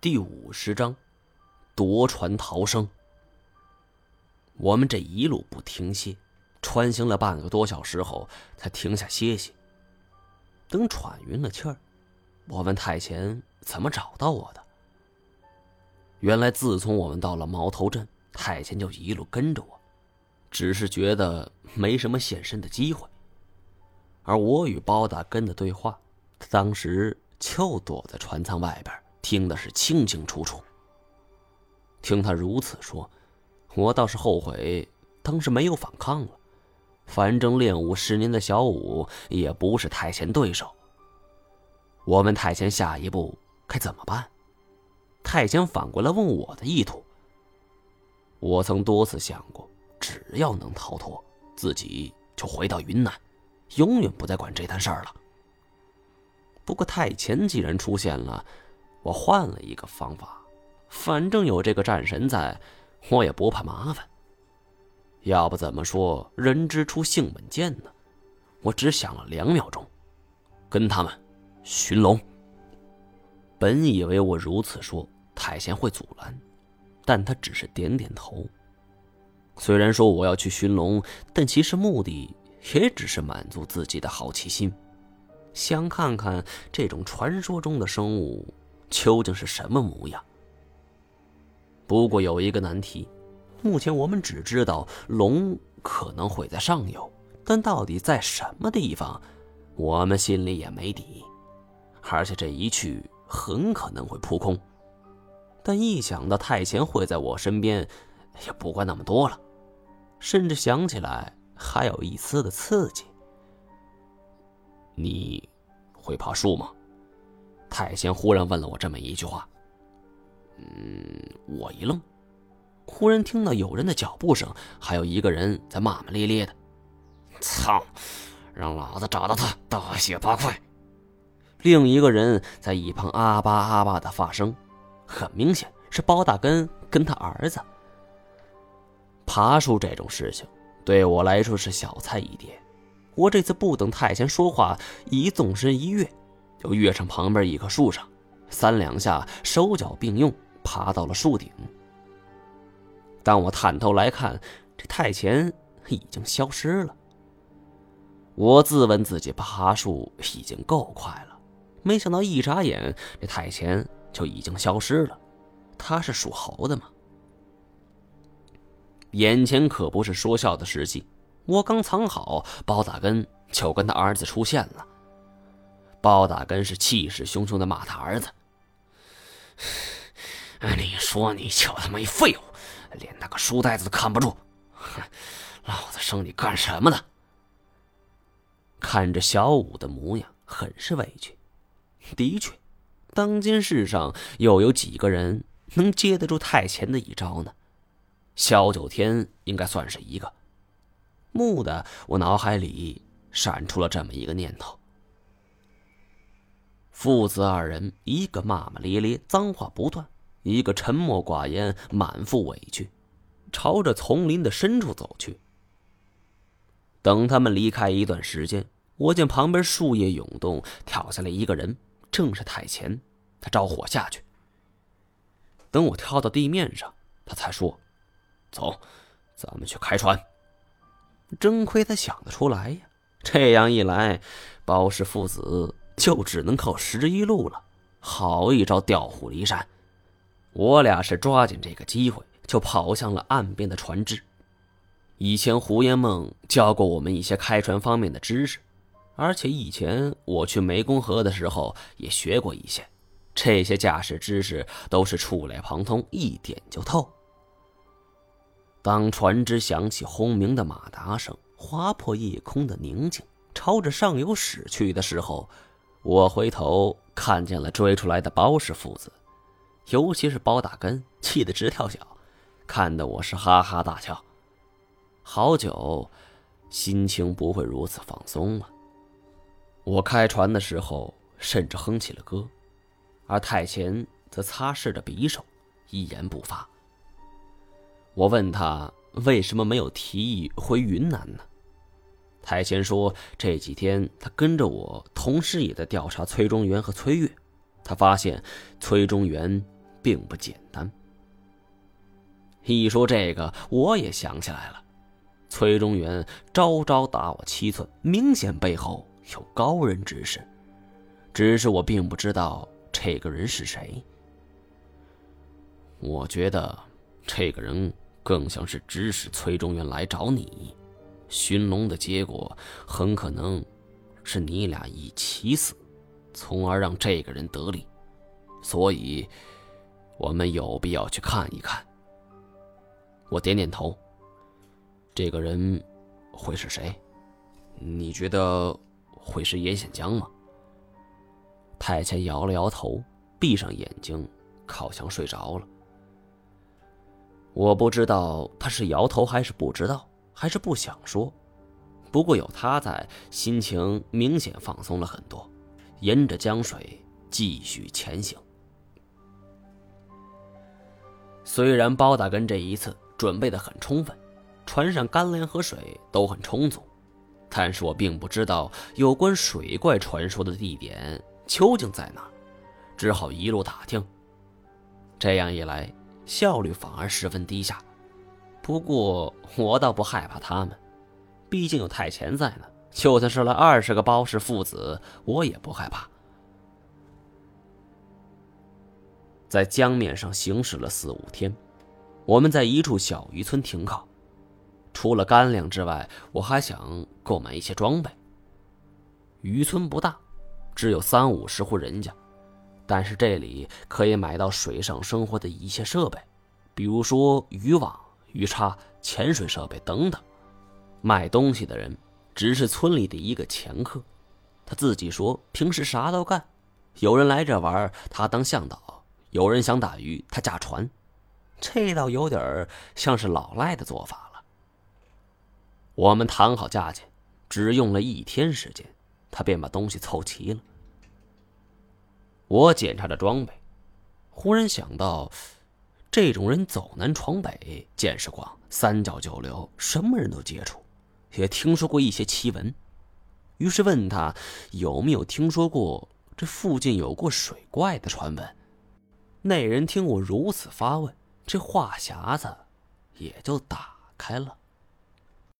第五十章，夺船逃生。我们这一路不停歇，穿行了半个多小时后，才停下歇息。等喘匀了气儿，我问太前怎么找到我的。原来自从我们到了毛头镇，太前就一路跟着我，只是觉得没什么现身的机会。而我与包大根的对话，他当时就躲在船舱外边。听的是清清楚楚。听他如此说，我倒是后悔当时没有反抗了。反正练武十年的小五也不是太前对手。我问太前下一步该怎么办，太前反过来问我的意图。我曾多次想过，只要能逃脱，自己就回到云南，永远不再管这摊事儿了。不过太前既然出现了。我换了一个方法，反正有这个战神在，我也不怕麻烦。要不怎么说人之初性本贱呢？我只想了两秒钟，跟他们寻龙。本以为我如此说，太贤会阻拦，但他只是点点头。虽然说我要去寻龙，但其实目的也只是满足自己的好奇心，想看看这种传说中的生物。究竟是什么模样？不过有一个难题，目前我们只知道龙可能会在上游，但到底在什么地方，我们心里也没底。而且这一去很可能会扑空。但一想到太前会在我身边，也不管那么多了，甚至想起来还有一丝的刺激。你会爬树吗？太贤忽然问了我这么一句话，嗯，我一愣，忽然听到有人的脚步声，还有一个人在骂骂咧咧的：“操，让老子找到他，大卸八块！”另一个人在一旁啊吧啊吧的发声，很明显是包大根跟他儿子。爬树这种事情对我来说是小菜一碟，我这次不等太贤说话，一纵身一跃。就跃上旁边一棵树上，三两下手脚并用，爬到了树顶。当我探头来看，这太前已经消失了。我自问自己爬树已经够快了，没想到一眨眼，这太前就已经消失了。他是属猴的吗？眼前可不是说笑的时机，我刚藏好，包大根就跟他儿子出现了。包大根是气势汹汹的骂他儿子：“你说你就他妈一废物，连那个书呆子都看不住，哼老子生你干什么的？”看着小五的模样，很是委屈。的确，当今世上又有几个人能接得住太前的一招呢？萧九天应该算是一个。蓦地，我脑海里闪出了这么一个念头。父子二人，一个骂骂咧咧，脏话不断；一个沉默寡言，满腹委屈，朝着丛林的深处走去。等他们离开一段时间，我见旁边树叶涌动，跳下来一个人，正是太前。他招呼我下去。等我跳到地面上，他才说：“走，咱们去开船。”真亏他想得出来呀！这样一来，包氏父子。就只能靠十一路了，好一招调虎离山！我俩是抓紧这个机会，就跑向了岸边的船只。以前胡延梦教过我们一些开船方面的知识，而且以前我去湄公河的时候也学过一些，这些驾驶知识都是触类旁通，一点就透。当船只响起轰鸣的马达声，划破夜空的宁静，朝着上游驶去的时候。我回头看见了追出来的包氏父子，尤其是包大根，气得直跳脚，看得我是哈哈大笑。好久，心情不会如此放松了。我开船的时候，甚至哼起了歌，而太前则擦拭着匕首，一言不发。我问他为什么没有提议回云南呢？太贤说：“这几天他跟着我，同时也在调查崔中原和崔月。他发现崔中原并不简单。一说这个，我也想起来了，崔中原招招打我七寸，明显背后有高人指使，只是我并不知道这个人是谁。我觉得，这个人更像是指使崔中原来找你，寻龙的结果很可能是你俩一起死，从而让这个人得利，所以，我们有必要去看一看。我点点头。这个人会是谁？你觉得会是严显江吗？太监摇了摇头，闭上眼睛，靠墙睡着了。我不知道他是摇头还是不知道，还是不想说。不过有他在，心情明显放松了很多，沿着江水继续前行。虽然包大根这一次。准备的很充分，船上干粮和水都很充足，但是我并不知道有关水怪传说的地点究竟在哪，只好一路打听。这样一来，效率反而十分低下。不过我倒不害怕他们，毕竟有太前在呢。就算是来二十个包氏父子，我也不害怕。在江面上行驶了四五天。我们在一处小渔村停靠，除了干粮之外，我还想购买一些装备。渔村不大，只有三五十户人家，但是这里可以买到水上生活的一些设备，比如说渔网、鱼叉、潜水设备等等。卖东西的人只是村里的一个掮客，他自己说平时啥都干，有人来这玩，他当向导；有人想打鱼，他驾船。这倒有点像是老赖的做法了。我们谈好价钱，只用了一天时间，他便把东西凑齐了。我检查着装备，忽然想到，这种人走南闯北，见识广，三教九流，什么人都接触，也听说过一些奇闻。于是问他有没有听说过这附近有过水怪的传闻。那人听我如此发问。这话匣子也就打开了。